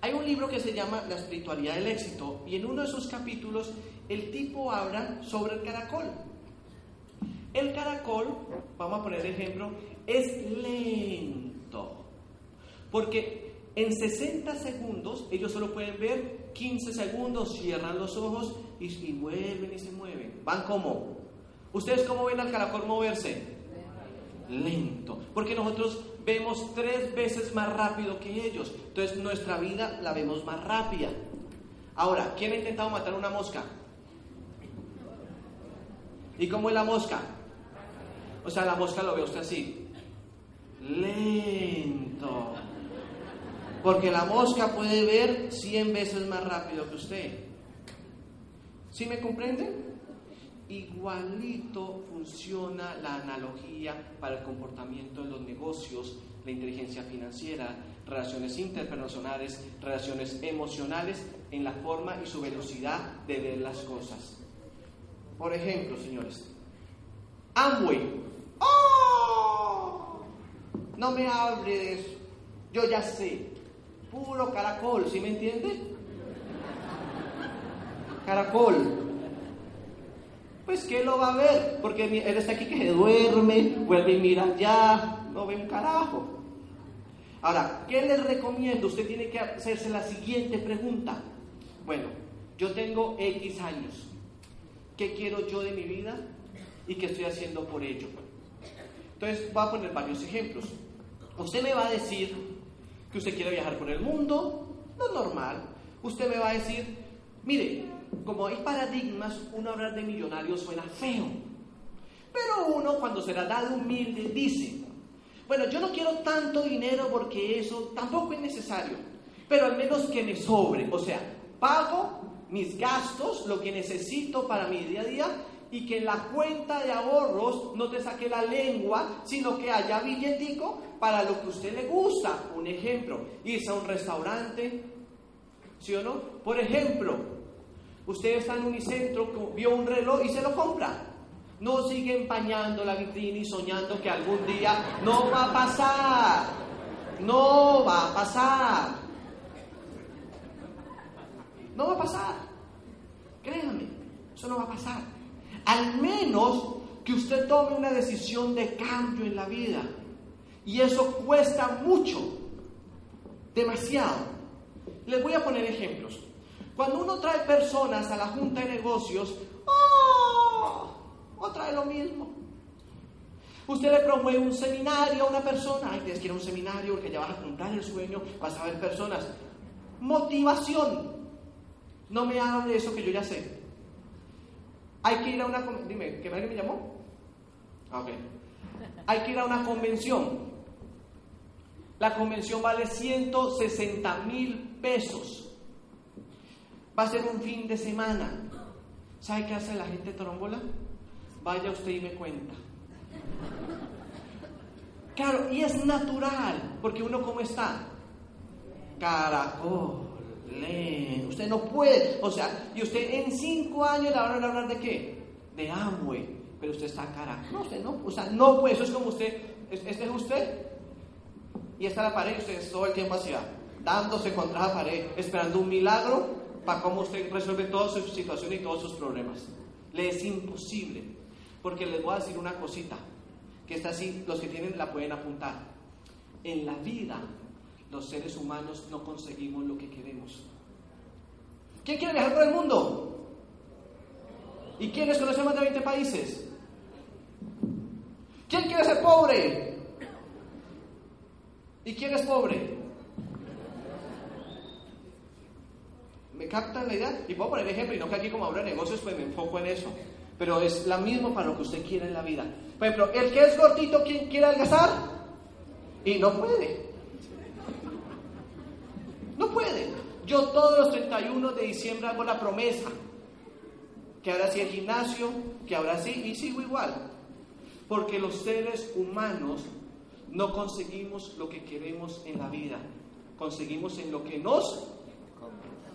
Hay un libro que se llama La espiritualidad del éxito y en uno de sus capítulos el tipo habla sobre el caracol. El caracol, vamos a poner ejemplo, es lento. Porque en 60 segundos ellos solo pueden ver 15 segundos, cierran los ojos y, y vuelven y se mueven. Van como. ¿Ustedes cómo ven al caracol moverse? Lento. Porque nosotros vemos tres veces más rápido que ellos. Entonces nuestra vida la vemos más rápida. Ahora, ¿quién ha intentado matar una mosca? ¿Y cómo es la mosca? O sea, la mosca lo ve usted así. Lento. Porque la mosca puede ver 100 veces más rápido que usted. ¿Sí me comprende? Igualito funciona la analogía para el comportamiento en los negocios, la inteligencia financiera, relaciones interpersonales, relaciones emocionales, en la forma y su velocidad de ver las cosas. Por ejemplo, señores, Amway. No me hable de eso. Yo ya sé. Puro caracol, ¿sí me entiende? Caracol. Pues que lo va a ver, porque él está aquí que se duerme, vuelve y mira allá, no ve un carajo. Ahora, ¿qué les recomiendo? Usted tiene que hacerse la siguiente pregunta. Bueno, yo tengo X años. ¿Qué quiero yo de mi vida? ¿Y qué estoy haciendo por ello? Entonces, voy a poner varios ejemplos. Usted me va a decir que usted quiere viajar por el mundo, no normal. Usted me va a decir, mire, como hay paradigmas, uno hablar de millonario suena feo. Pero uno, cuando se la da de humilde, dice, bueno, yo no quiero tanto dinero porque eso tampoco es necesario, pero al menos que me sobre. O sea, pago mis gastos, lo que necesito para mi día a día, y que en la cuenta de ahorros no te saque la lengua, sino que haya billetico para lo que usted le gusta. Un ejemplo, irse a un restaurante, ¿sí o no? Por ejemplo, usted está en un unicentro, vio un reloj y se lo compra. No sigue empañando la vitrina y soñando que algún día no va a pasar. No va a pasar. No va a pasar. Créanme, eso no va a pasar. Al menos que usted tome una decisión de cambio en la vida. Y eso cuesta mucho, demasiado. Les voy a poner ejemplos. Cuando uno trae personas a la junta de negocios, ¡oh! O trae lo mismo. Usted le promueve un seminario a una persona, ay, tienes que ir a un seminario porque ya vas a cumplir el sueño, vas a ver personas. Motivación. No me hable de eso que yo ya sé. Hay que ir a una... Dime, ¿qué me llamó? Ah, ok. Hay que ir a una convención. La convención vale 160 mil pesos. Va a ser un fin de semana. ¿Sabe qué hace la gente trombola? Vaya usted y me cuenta. Claro, y es natural, porque uno cómo está. Caracol, lee. Usted no puede, o sea, y usted en cinco años le van a hablar de qué? De Amway, pero usted está cara. No, usted no, o sea, no puede, eso es como usted, este es usted, y está la pared, usted todo el tiempo hacia, dándose contra la pared, esperando un milagro para cómo usted resuelve toda su situación y todos sus problemas. Le es imposible, porque les voy a decir una cosita, que está así, los que tienen la pueden apuntar. En la vida, los seres humanos no conseguimos lo que queremos. ¿Quién quiere viajar por el mundo? ¿Y quiénes conocen más de 20 países? ¿Quién quiere ser pobre? ¿Y quién es pobre? ¿Me captan la idea? Y puedo poner ejemplo, y no que aquí como habrá negocios, pues me enfoco en eso. Pero es la misma para lo que usted quiera en la vida. Por ejemplo, el que es gordito, ¿quién quiere adelgazar? Y no puede. No puede. Yo todos los 31 de diciembre hago la promesa que ahora sí el gimnasio, que ahora sí, y sigo igual. Porque los seres humanos no conseguimos lo que queremos en la vida, conseguimos en lo que nos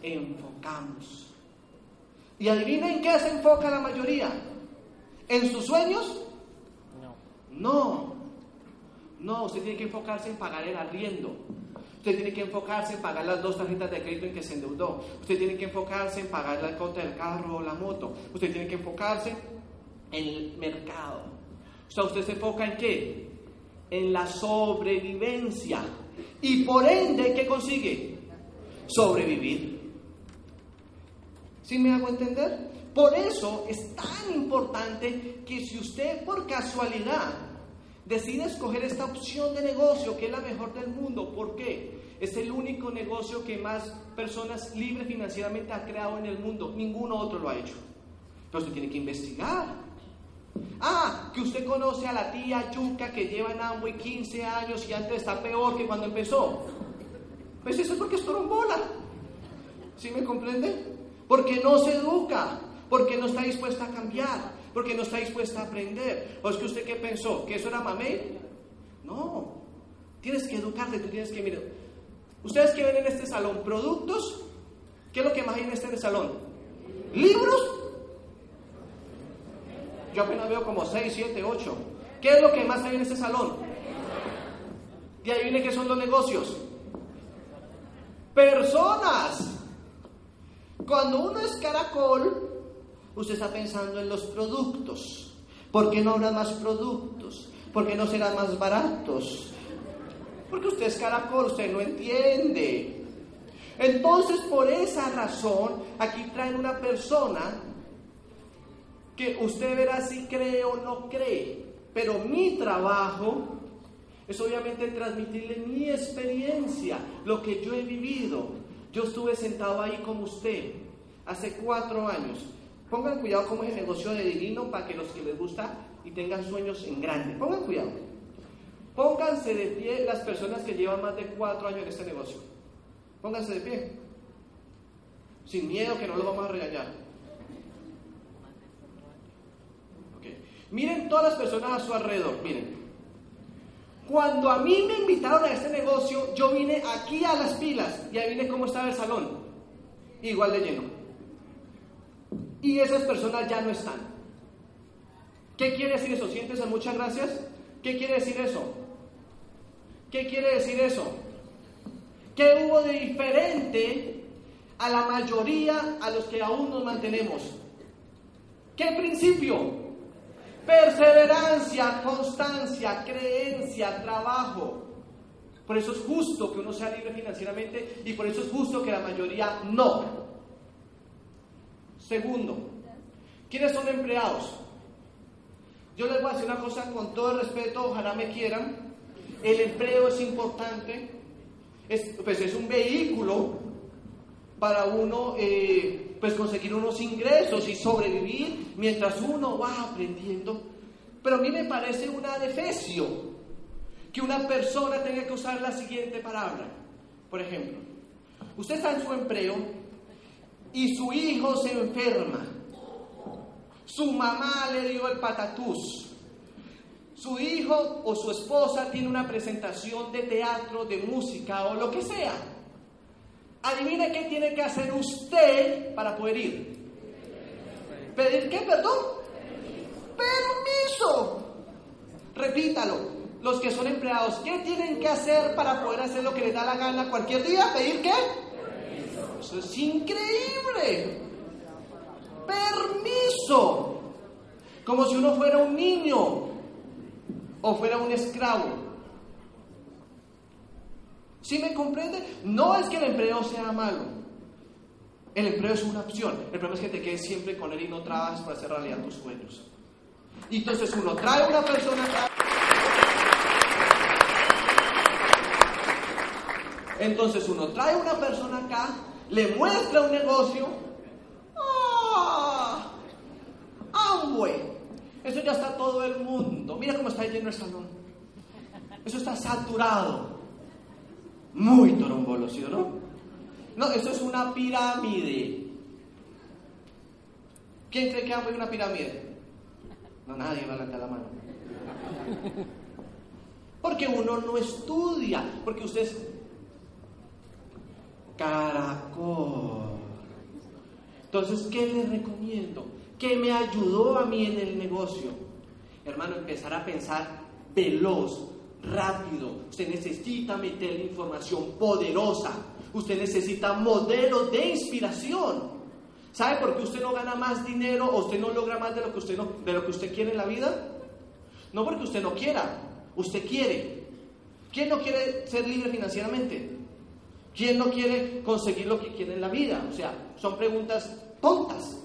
enfocamos. ¿Y adivinen qué se enfoca la mayoría? ¿En sus sueños? No. No. No, usted tiene que enfocarse en pagar el arriendo. Usted tiene que enfocarse en pagar las dos tarjetas de crédito en que se endeudó. Usted tiene que enfocarse en pagar la cuota del carro o la moto. Usted tiene que enfocarse en el mercado. O sea, usted se enfoca en qué? En la sobrevivencia. Y por ende, ¿qué consigue? Sobrevivir. ¿Sí me hago entender? Por eso es tan importante que si usted por casualidad decide escoger esta opción de negocio, que es la mejor del mundo, ¿por qué? Es el único negocio que más personas libres financieramente ha creado en el mundo. Ninguno otro lo ha hecho. Pero tiene que investigar. Ah, que usted conoce a la tía Yuca que lleva en Amway 15 años y antes está peor que cuando empezó. Pues eso es porque es. ¿Sí me comprende? Porque no se educa, porque no está dispuesta a cambiar, porque no está dispuesta a aprender. ¿O es que usted qué pensó? ¿Que eso era mamé? No. Tienes que educarte, tú tienes que mirar. Ustedes que ven en este salón, productos, ¿qué es lo que más hay en este salón? ¿Libros? Yo apenas veo como 6, 7, 8. ¿Qué es lo que más hay en este salón? Y ahí viene que son los negocios. Personas. Cuando uno es caracol, usted está pensando en los productos. ¿Por qué no habrá más productos? ¿Por qué no serán más baratos? Porque usted es caracol, usted no entiende. Entonces, por esa razón, aquí traen una persona que usted verá si cree o no cree. Pero mi trabajo es obviamente transmitirle mi experiencia, lo que yo he vivido. Yo estuve sentado ahí como usted hace cuatro años. Pongan cuidado cómo es el negocio de divino para que los que les gusta y tengan sueños en grande. Pongan cuidado. Pónganse de pie las personas que llevan más de cuatro años en este negocio. Pónganse de pie. Sin miedo que no los vamos a regañar. Miren todas las personas a su alrededor. Miren. Cuando a mí me invitaron a este negocio, yo vine aquí a las pilas y ahí vine cómo estaba el salón. Igual de lleno. Y esas personas ya no están. ¿Qué quiere decir eso? ¿Sientes a muchas gracias? ¿Qué quiere decir eso? ¿Qué quiere decir eso? ¿Qué hubo de diferente a la mayoría a los que aún nos mantenemos? ¿Qué principio? Perseverancia, constancia, creencia, trabajo. Por eso es justo que uno sea libre financieramente y por eso es justo que la mayoría no. Segundo, ¿quiénes son empleados? Yo les voy a decir una cosa con todo el respeto, ojalá me quieran. El empleo es importante, es, pues es un vehículo para uno eh, pues conseguir unos ingresos y sobrevivir mientras uno va aprendiendo. Pero a mí me parece una defecio que una persona tenga que usar la siguiente palabra. Por ejemplo, usted está en su empleo y su hijo se enferma. Su mamá le dio el patatús. Su hijo o su esposa tiene una presentación de teatro, de música o lo que sea. Adivine qué tiene que hacer usted para poder ir. ¿Pedir qué, perdón? Permiso. Repítalo. Los que son empleados, ¿qué tienen que hacer para poder hacer lo que les da la gana cualquier día? ¿Pedir qué? Eso es increíble. Permiso. Como si uno fuera un niño o fuera un esclavo. ¿Sí me comprende? No es que el empleo sea malo. El empleo es una opción. El problema es que te quedes siempre con él y no trabajas para hacer realidad tus sueños. Y entonces uno trae una persona acá. Entonces uno trae una persona acá, le muestra un negocio. ¡Ah! ¡Amway! Eso ya está todo el mundo. Mira cómo está lleno el salón. Eso está saturado muy torombolo, ¿sí o no? No, eso es una pirámide. ¿Quién cree que hay una pirámide? No, nadie va a levantar la mano. Porque uno no estudia, porque usted es caracol. Entonces, ¿qué le recomiendo? ¿Qué me ayudó a mí en el negocio? Hermano, empezar a pensar veloz, rápido. Usted necesita meter información poderosa. Usted necesita modelos de inspiración. ¿Sabe por qué usted no gana más dinero o usted no logra más de lo que usted, de lo que usted quiere en la vida? No porque usted no quiera, usted quiere. ¿Quién no quiere ser libre financieramente? ¿Quién no quiere conseguir lo que quiere en la vida? O sea, son preguntas tontas.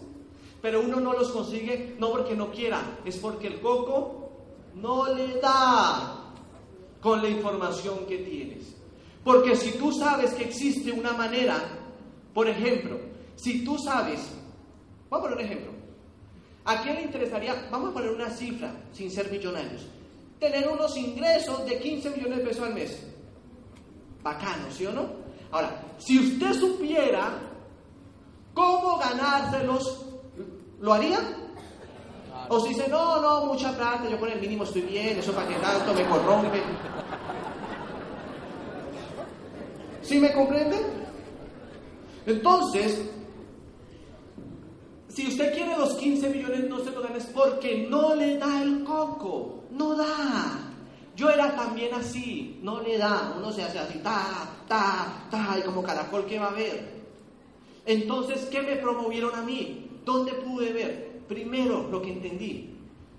Pero uno no los consigue no porque no quiera, es porque el coco no le da con la información que tienes. Porque si tú sabes que existe una manera, por ejemplo, si tú sabes, vamos a poner un ejemplo, ¿a quién le interesaría, vamos a poner una cifra sin ser millonarios, tener unos ingresos de 15 millones de pesos al mes? Bacano, ¿sí o no? Ahora, si usted supiera cómo ganárselos, ¿lo haría? O si dice, no, no, mucha plata, yo con el mínimo estoy bien, eso para que tanto me corrompe. ¿Sí me comprenden? Entonces, si usted quiere los 15 millones, no se lo dan es porque no le da el coco, no da. Yo era también así, no le da, uno se hace así, ta, ta, ta, y como caracol que va a ver. Entonces, ¿qué me promovieron a mí? ¿Dónde pude ver? Primero, lo que entendí.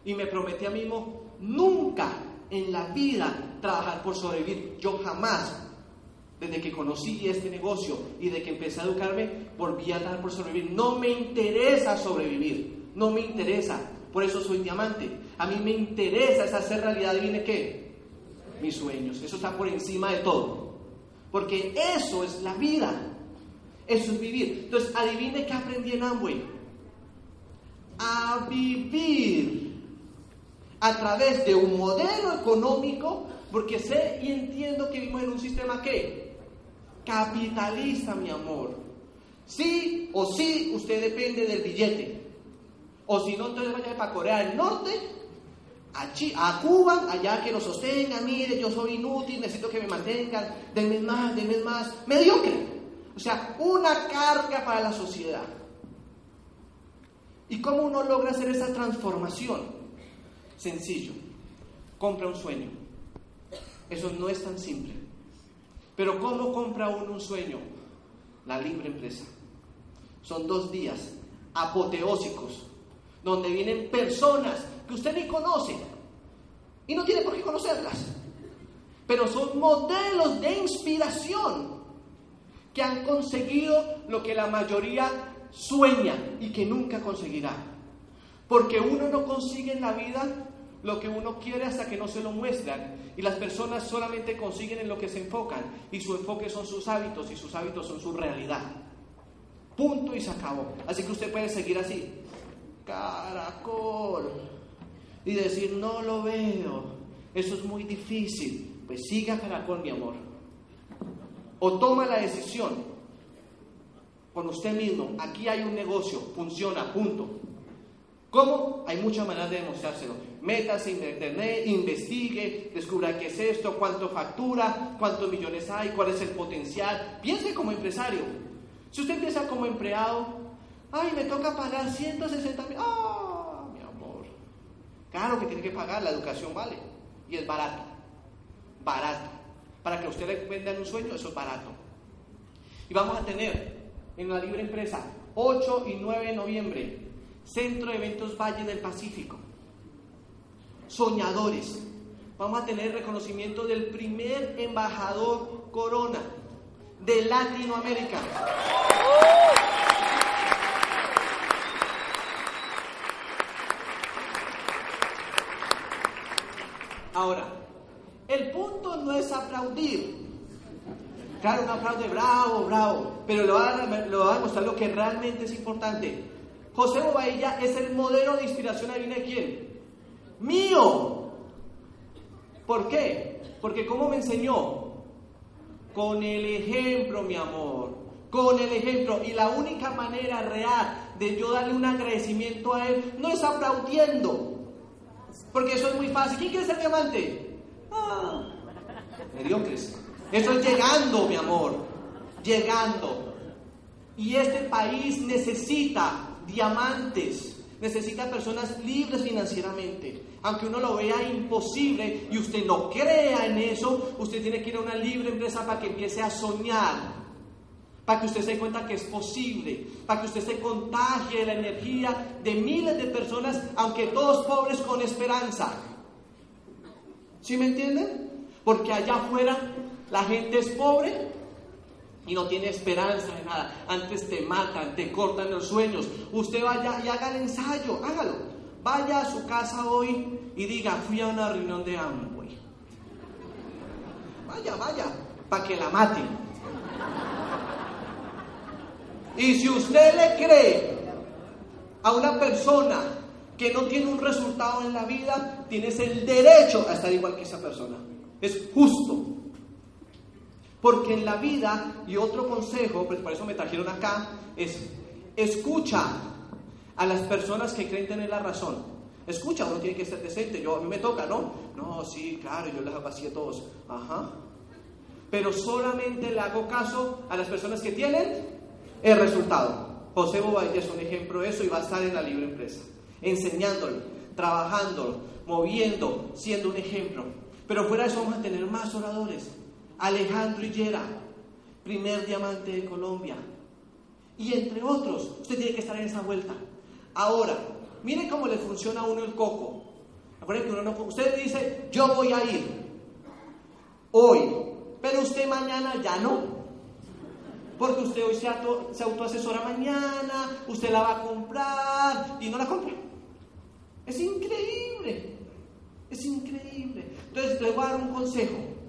Y me prometí a mí mismo, nunca en la vida trabajar por sobrevivir. Yo jamás, desde que conocí este negocio y de que empecé a educarme, volví a trabajar por sobrevivir. No me interesa sobrevivir, no me interesa. Por eso soy diamante. A mí me interesa es hacer realidad. ¿Viene qué? Mis sueños. Eso está por encima de todo. Porque eso es la vida. Eso es vivir. Entonces, adivine qué aprendí en Amway. A vivir a través de un modelo económico, porque sé y entiendo que vivimos en un sistema que capitalista, mi amor. Sí o sí, usted depende del billete. O si no, entonces vaya para Corea del Norte, a, a Cuba, allá que lo sostengan, mire, yo soy inútil, necesito que me mantengan, denme más, denme más, mediocre. O sea, una carga para la sociedad. ¿Y cómo uno logra hacer esa transformación? Sencillo. Compra un sueño. Eso no es tan simple. Pero ¿cómo compra uno un sueño? La libre empresa. Son dos días apoteósicos, donde vienen personas que usted ni conoce y no tiene por qué conocerlas, pero son modelos de inspiración que han conseguido lo que la mayoría sueña y que nunca conseguirá. Porque uno no consigue en la vida lo que uno quiere hasta que no se lo muestran. Y las personas solamente consiguen en lo que se enfocan. Y su enfoque son sus hábitos y sus hábitos son su realidad. Punto y se acabó. Así que usted puede seguir así. Caracol. Y decir, no lo veo. Eso es muy difícil. Pues siga caracol, mi amor. O toma la decisión con usted mismo. Aquí hay un negocio. Funciona. Punto. ¿Cómo? Hay muchas maneras de demostrárselo. Métase en internet, investigue, descubra qué es esto, cuánto factura, cuántos millones hay, cuál es el potencial. Piense como empresario. Si usted empieza como empleado, ay, me toca pagar 160 mil. ¡Ah, mi amor! Claro que tiene que pagar, la educación vale. Y es barato. Barato. Para que usted le venda un sueño, eso es barato. Y vamos a tener en la libre empresa 8 y 9 de noviembre Centro de Eventos Valle del Pacífico. Soñadores. Vamos a tener reconocimiento del primer embajador Corona de Latinoamérica. Ahora, el punto no es aplaudir. Claro, un aplaude bravo, bravo, pero le va, a, le va a demostrar lo que realmente es importante. José Bobadilla es el modelo de inspiración, ¿adivina de quién? Mío. ¿Por qué? Porque ¿cómo me enseñó? Con el ejemplo, mi amor. Con el ejemplo. Y la única manera real de yo darle un agradecimiento a él no es aplaudiendo. Porque eso es muy fácil. ¿Quién quiere ser diamante? Ah, mediocres. Eso es llegando, mi amor. Llegando. Y este país necesita diamantes, necesita personas libres financieramente. Aunque uno lo vea imposible y usted no crea en eso, usted tiene que ir a una libre empresa para que empiece a soñar, para que usted se dé cuenta que es posible, para que usted se contagie la energía de miles de personas, aunque todos pobres con esperanza. ¿Sí me entienden? Porque allá afuera la gente es pobre y no tiene esperanza de nada. Antes te matan, te cortan los sueños. Usted vaya y haga el ensayo, hágalo. Vaya a su casa hoy y diga, fui a una reunión de Amway. Vaya, vaya, para que la maten. Y si usted le cree a una persona que no tiene un resultado en la vida, tienes el derecho a estar igual que esa persona. Es justo. Porque en la vida, y otro consejo, pues por eso me trajeron acá, es escucha a las personas que creen tener la razón. Escucha, uno tiene que ser decente. Yo, a mí me toca, ¿no? No, sí, claro, yo les hago así a todos. Ajá. Pero solamente le hago caso a las personas que tienen el resultado. José Bobadilla es un ejemplo de eso y va a estar en la libre empresa, enseñándolo, trabajándolo, moviendo, siendo un ejemplo. Pero fuera de eso vamos a tener más oradores. Alejandro Hillera, primer diamante de Colombia. Y entre otros, usted tiene que estar en esa vuelta. Ahora, miren cómo le funciona a uno el coco. que uno no, usted dice, yo voy a ir hoy, pero usted mañana ya no. Porque usted hoy se, se autoasesora mañana, usted la va a comprar y no la compra. Es increíble, es increíble. Entonces le voy a dar un consejo.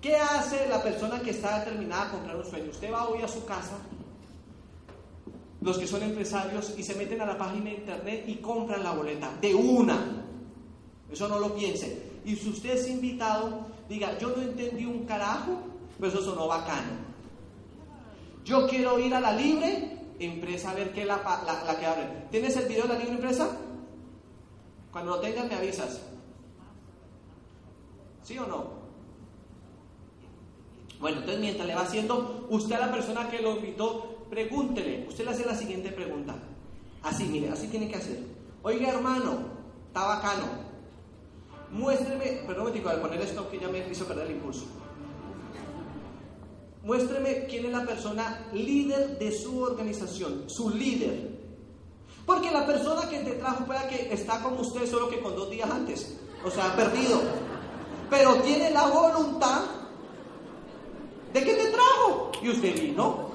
¿Qué hace la persona que está determinada a comprar un sueño? Usted va hoy a su casa, los que son empresarios, y se meten a la página de internet y compran la boleta de una. Eso no lo piense. Y si usted es invitado, diga, yo no entendí un carajo, pero eso sonó bacano. Yo quiero ir a la libre empresa a ver qué la, la, la que abre. ¿Tienes el video de la libre empresa? Cuando lo tengas me avisas. ¿Sí o no? Bueno, entonces mientras le va haciendo, usted a la persona que lo invitó, pregúntele, usted le hace la siguiente pregunta. Así, mire, así tiene que hacer. Oiga, hermano, está bacano. Muéstreme, perdón, me al poner esto que ya me hizo perder el impulso. Muéstreme quién es la persona líder de su organización, su líder. Porque la persona que te trajo puede que está como usted, solo que con dos días antes. O sea, perdido. Pero tiene la voluntad ¿De qué te trajo? Y usted vino.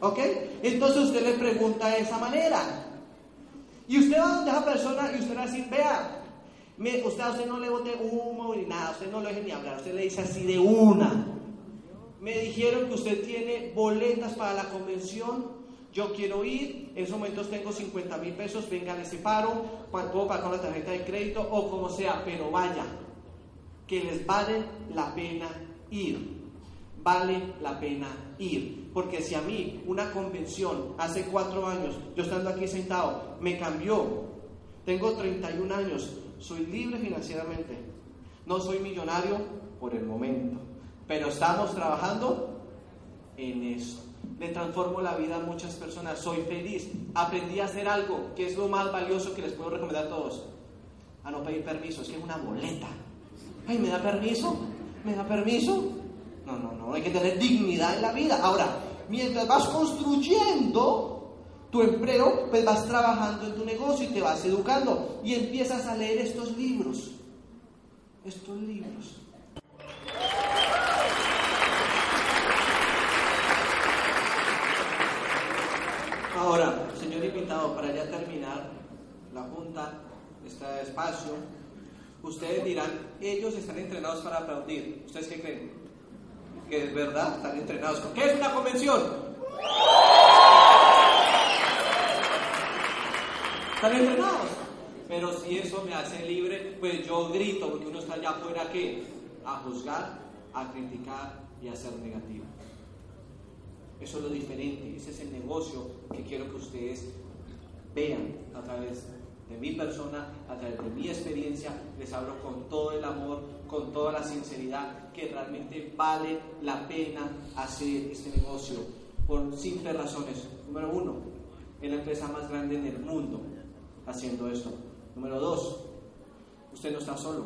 ¿Ok? Entonces usted le pregunta de esa manera. Y usted va donde esa persona y usted le decir, vea, usted a usted no le bote humo ni nada, usted no lo deje ni hablar, usted le dice así de una. Me dijeron que usted tiene boletas para la convención, yo quiero ir, en esos momentos tengo 50 mil pesos, venga, le separo, puedo pagar la tarjeta de crédito o como sea, pero vaya, que les vale la pena ir vale la pena ir. Porque si a mí una convención hace cuatro años, yo estando aquí sentado, me cambió, tengo 31 años, soy libre financieramente, no soy millonario por el momento, pero estamos trabajando en eso. Le transformo la vida a muchas personas, soy feliz, aprendí a hacer algo que es lo más valioso que les puedo recomendar a todos, a no pedir permiso, es que es una boleta. Ay, ¿me da permiso? ¿Me da permiso? No, no, no, hay que tener dignidad en la vida. Ahora, mientras vas construyendo tu empleo, pues vas trabajando en tu negocio y te vas educando y empiezas a leer estos libros. Estos libros. Ahora, señor invitado, para ya terminar la junta, este espacio, ustedes dirán, ellos están entrenados para aplaudir. ¿Ustedes qué creen? Que es verdad, están entrenados. ¿Qué es una convención? Están entrenados. Pero si eso me hace libre, pues yo grito, porque uno está allá afuera que a juzgar, a criticar y a ser negativo. Eso es lo diferente, ese es el negocio que quiero que ustedes vean a través de mi persona, a través de mi experiencia, les hablo con todo el amor, con toda la sinceridad, que realmente vale la pena hacer este negocio por simples razones. Número uno, es la empresa más grande en el mundo. haciendo esto. Número dos, usted no está solo.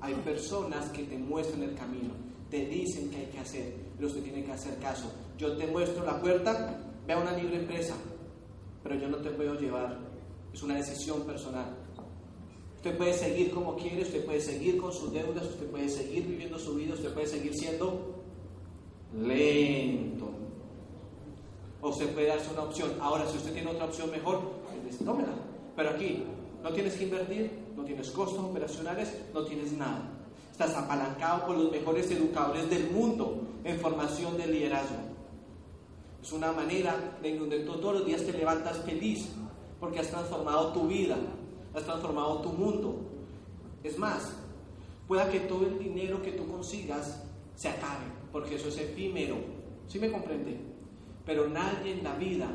Hay personas que te muestran el camino, te dicen qué hay que hacer, pero usted tiene que hacer caso. Yo te muestro la puerta, ve a una libre empresa, pero yo no te puedo llevar. Es una decisión personal. Usted puede seguir como quiere, usted puede seguir con sus deudas, usted puede seguir viviendo su vida, usted puede seguir siendo lento. O usted puede darse una opción. Ahora, si usted tiene otra opción mejor, tómela. Pero aquí no tienes que invertir, no tienes costos operacionales, no tienes nada. Estás apalancado por los mejores educadores del mundo en formación de liderazgo. Es una manera de donde todos los días te levantas feliz porque has transformado tu vida, has transformado tu mundo. Es más, pueda que todo el dinero que tú consigas se acabe, porque eso es efímero. ¿Sí me comprende? Pero nadie en la vida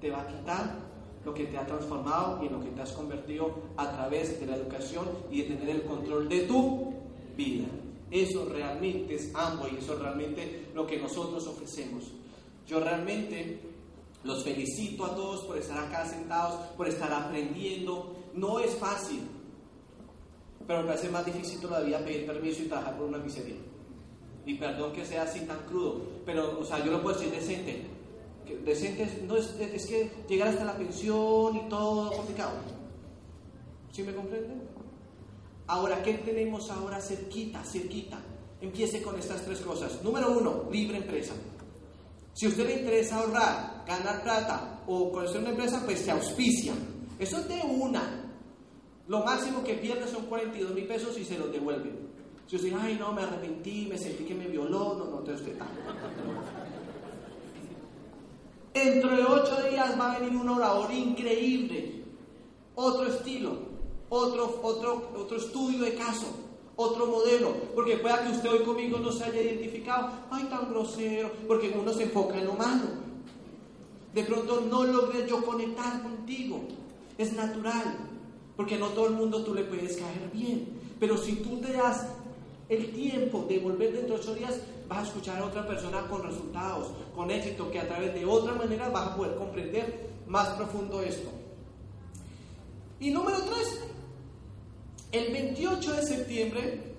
te va a quitar lo que te ha transformado y en lo que te has convertido a través de la educación y de tener el control de tu vida. Eso realmente es ambos y eso es realmente lo que nosotros ofrecemos. Yo realmente los felicito a todos por estar acá sentados, por estar aprendiendo. No es fácil, pero me parece más difícil todavía pedir permiso y trabajar por una miseria. Y perdón que sea así tan crudo, pero, o sea, yo lo puedo decir decente. Decente no es, es que llegar hasta la pensión y todo complicado. ¿Sí me comprenden? Ahora, ¿qué tenemos ahora cerquita, cerquita? Empiece con estas tres cosas. Número uno, libre empresa. Si a usted le interesa ahorrar, ganar plata o conocer una empresa, pues se auspicia. Eso es de una. Lo máximo que pierde son 42 mil pesos y se los devuelven. Si usted dice, ay, no, me arrepentí, me sentí que me violó, no, no, entonces usted está. Dentro de ocho días va a venir un orador increíble, otro estilo, otro, otro, otro estudio de caso, otro modelo, porque pueda que usted hoy conmigo no se haya identificado, ay, tan grosero, porque uno se enfoca en lo malo. De pronto no logré yo conectar contigo, es natural, porque no todo el mundo tú le puedes caer bien, pero si tú te das el tiempo de volver dentro de ocho días, vas a escuchar a otra persona con resultados, con éxito, que a través de otra manera vas a poder comprender más profundo esto. Y número tres, el 28 de septiembre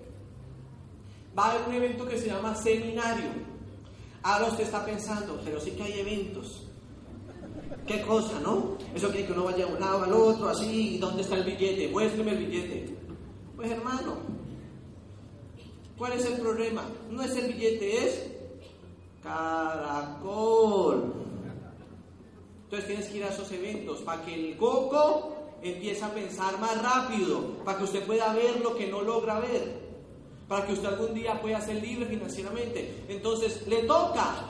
va a haber un evento que se llama seminario. Ahora usted está pensando, pero sí que hay eventos. ¿Qué cosa, no? Eso quiere que uno vaya de un lado al otro, así, ¿dónde está el billete? Muéstreme el billete. Pues hermano, ¿cuál es el problema? No es el billete, es caracol. Entonces tienes que ir a esos eventos para que el coco empiece a pensar más rápido, para que usted pueda ver lo que no logra ver, para que usted algún día pueda ser libre financieramente. Entonces le toca,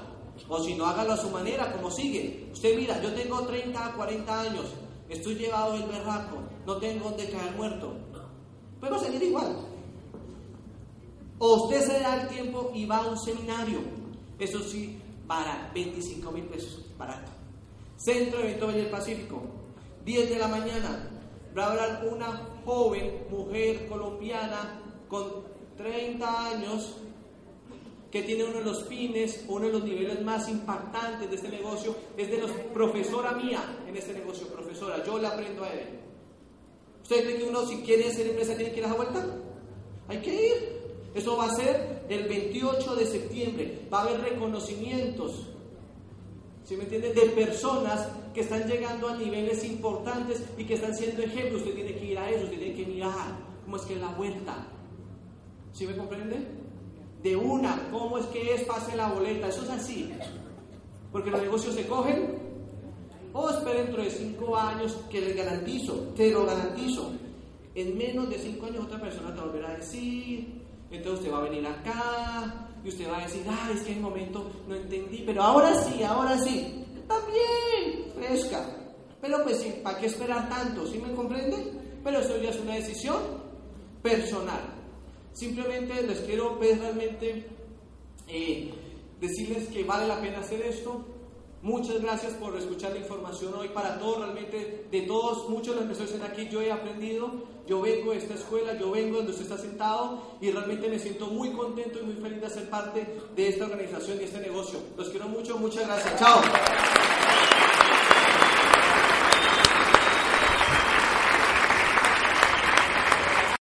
o si no, hágalo a su manera, como sigue. Usted mira, yo tengo 30, 40 años, estoy llevado del berraco, no tengo donde caer muerto. Puedo seguir igual. O usted se da el tiempo y va a un seminario. Eso sí, para 25 mil pesos, barato. Centro Evento Valle del Pacífico, 10 de la mañana. Va a hablar una joven mujer colombiana con 30 años que tiene uno de los fines, uno de los niveles más impactantes de este negocio, es de los profesora mía en este negocio, profesora, yo le aprendo a él. ¿Usted cree que uno si quiere hacer empresa tiene que ir a la vuelta? Hay que ir. Eso va a ser el 28 de septiembre. Va a haber reconocimientos, ¿sí me entiende? De personas que están llegando a niveles importantes y que están siendo ejemplos. Usted tiene que ir a eso, usted tiene que mirar cómo es que es la vuelta. ¿Sí me comprende? De una, cómo es que es, pase la boleta. Eso es así. Porque los negocios se cogen. O esperen dentro de cinco años que les garantizo, te lo garantizo. En menos de cinco años otra persona te volverá a decir, entonces usted va a venir acá y usted va a decir, ah, es que en el momento no entendí, pero ahora sí, ahora sí. También, fresca. Pero pues ¿para qué esperar tanto? ¿Sí me comprende? Pero eso ya es una decisión personal. Simplemente les quiero realmente eh, decirles que vale la pena hacer esto. Muchas gracias por escuchar la información hoy para todos, realmente de todos, muchos de los que están aquí, yo he aprendido, yo vengo de esta escuela, yo vengo donde usted está sentado y realmente me siento muy contento y muy feliz de ser parte de esta organización y este negocio. Los quiero mucho, muchas gracias, chao.